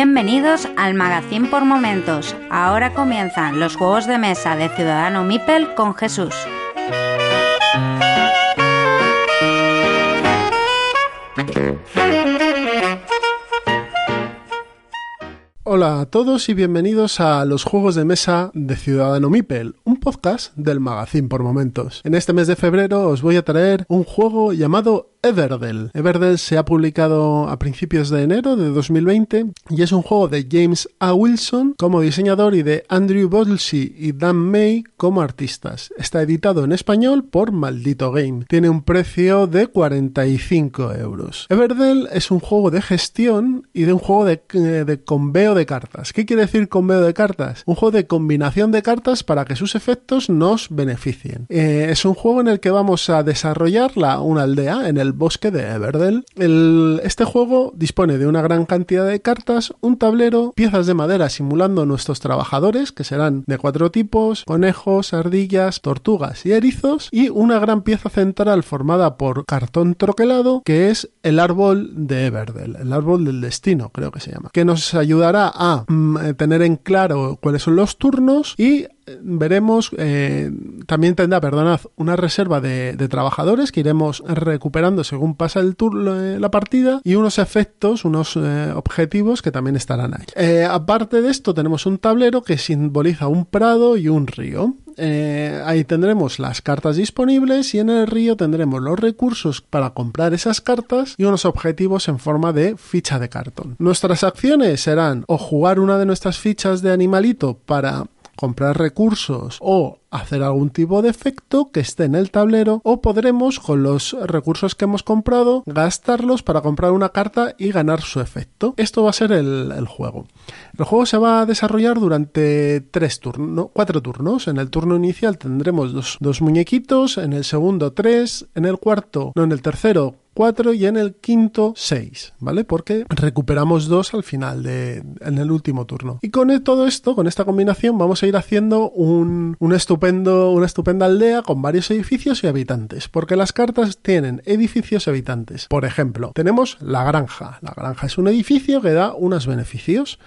Bienvenidos al Magazine por Momentos. Ahora comienzan los juegos de mesa de Ciudadano Mipel con Jesús. Hola a todos y bienvenidos a los juegos de mesa de Ciudadano Mipel, un podcast del Magazine por Momentos. En este mes de febrero os voy a traer un juego llamado Everdell. Everdell se ha publicado a principios de enero de 2020 y es un juego de James A. Wilson como diseñador y de Andrew Bodlesey y Dan May como artistas. Está editado en español por Maldito Game. Tiene un precio de 45 euros. Everdell es un juego de gestión y de un juego de, de conveo de cartas. ¿Qué quiere decir conveo de cartas? Un juego de combinación de cartas para que sus efectos nos beneficien. Eh, es un juego en el que vamos a desarrollar la, una aldea en el bosque de Everdell. El, este juego dispone de una gran cantidad de cartas, un tablero, piezas de madera simulando nuestros trabajadores, que serán de cuatro tipos, conejos, ardillas, tortugas y erizos, y una gran pieza central formada por cartón troquelado, que es el árbol de Everdell, el árbol del destino, creo que se llama, que nos ayudará a mm, tener en claro cuáles son los turnos y veremos, eh, también tendrá, perdonad, una reserva de, trabajadores que iremos recuperando según pasa el turno, eh, la partida y unos efectos, unos eh, objetivos que también estarán ahí. Aparte de esto tenemos un tablero que simboliza un prado y un río. Ahí tendremos las cartas disponibles y en el río tendremos los recursos para comprar esas cartas y unos objetivos en forma de ficha de cartón. Nuestras acciones serán o jugar una de nuestras fichas de animalito para comprar recursos o hacer algún tipo de efecto que esté en el tablero o podremos con los recursos que hemos comprado gastarlos para comprar una carta y ganar su efecto. Esto va a ser el, el juego. El juego se va a desarrollar durante tres turnos, cuatro turnos. En el turno inicial tendremos dos, dos muñequitos, en el segundo tres, en el cuarto, no, en el tercero 4 y en el quinto 6, ¿vale? Porque recuperamos dos al final de en el último turno. Y con todo esto, con esta combinación, vamos a ir haciendo un, un estupendo, una estupenda aldea con varios edificios y habitantes, porque las cartas tienen edificios y habitantes. Por ejemplo, tenemos la granja. La granja es un edificio que da unos beneficios.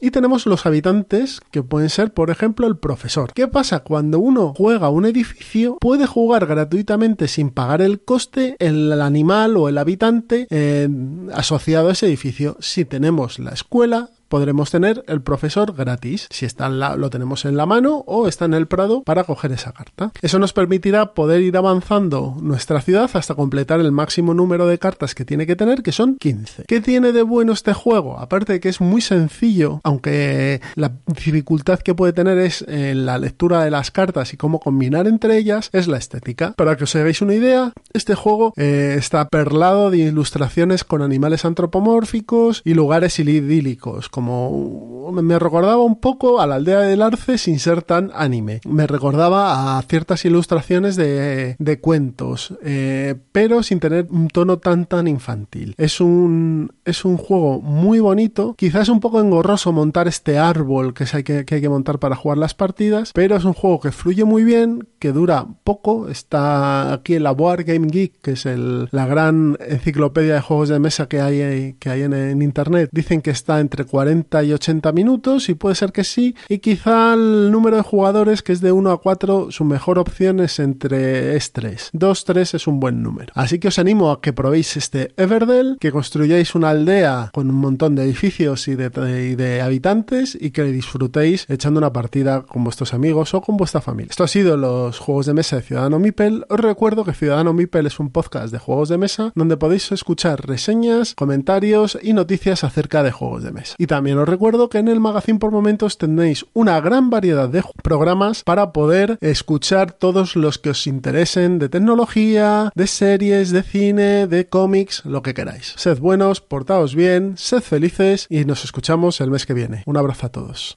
Y tenemos los habitantes, que pueden ser, por ejemplo, el profesor. ¿Qué pasa? Cuando uno juega un edificio, puede jugar gratuitamente sin pagar el coste el animal o el habitante eh, asociado a ese edificio. Si tenemos la escuela, podremos tener el profesor gratis si está lo tenemos en la mano o está en el Prado para coger esa carta. Eso nos permitirá poder ir avanzando nuestra ciudad hasta completar el máximo número de cartas que tiene que tener, que son 15. ¿Qué tiene de bueno este juego? Aparte de que es muy sencillo, aunque la dificultad que puede tener es en la lectura de las cartas y cómo combinar entre ellas, es la estética. Para que os hagáis una idea, este juego eh, está perlado de ilustraciones con animales antropomórficos y lugares idílicos como me recordaba un poco a la aldea del arce sin ser tan anime. Me recordaba a ciertas ilustraciones de, de cuentos, eh, pero sin tener un tono tan tan infantil. Es un, es un juego muy bonito, quizás un poco engorroso montar este árbol que, hay que, que hay que montar para jugar las partidas, pero es un juego que fluye muy bien, que dura poco, está aquí en la Board Game Geek, que es el, la gran enciclopedia de juegos de mesa que hay, que hay en, en internet, dicen que está entre 40 y 80 minutos y puede ser que sí y quizá el número de jugadores que es de 1 a 4 su mejor opción es entre es 3 2 3 es un buen número. Así que os animo a que probéis este Everdell que construyáis una aldea con un montón de edificios y de, habitantes y que disfrutéis echando una partida con vuestros amigos o con vuestra familia. Esto ha sido los juegos de mesa de Ciudadano Mipel. Os recuerdo que Ciudadano Mipel es un podcast de juegos de mesa donde podéis escuchar reseñas comentarios y noticias acerca de juegos de mesa. Y También os recuerdo que en el magazine por momentos tenéis una gran variedad de programas para poder escuchar todos los que os interesen de tecnología, de series, de cine, de cómics, lo que queráis. Sed buenos, portaos bien, sed felices y nos escuchamos el mes que viene. Un abrazo a todos.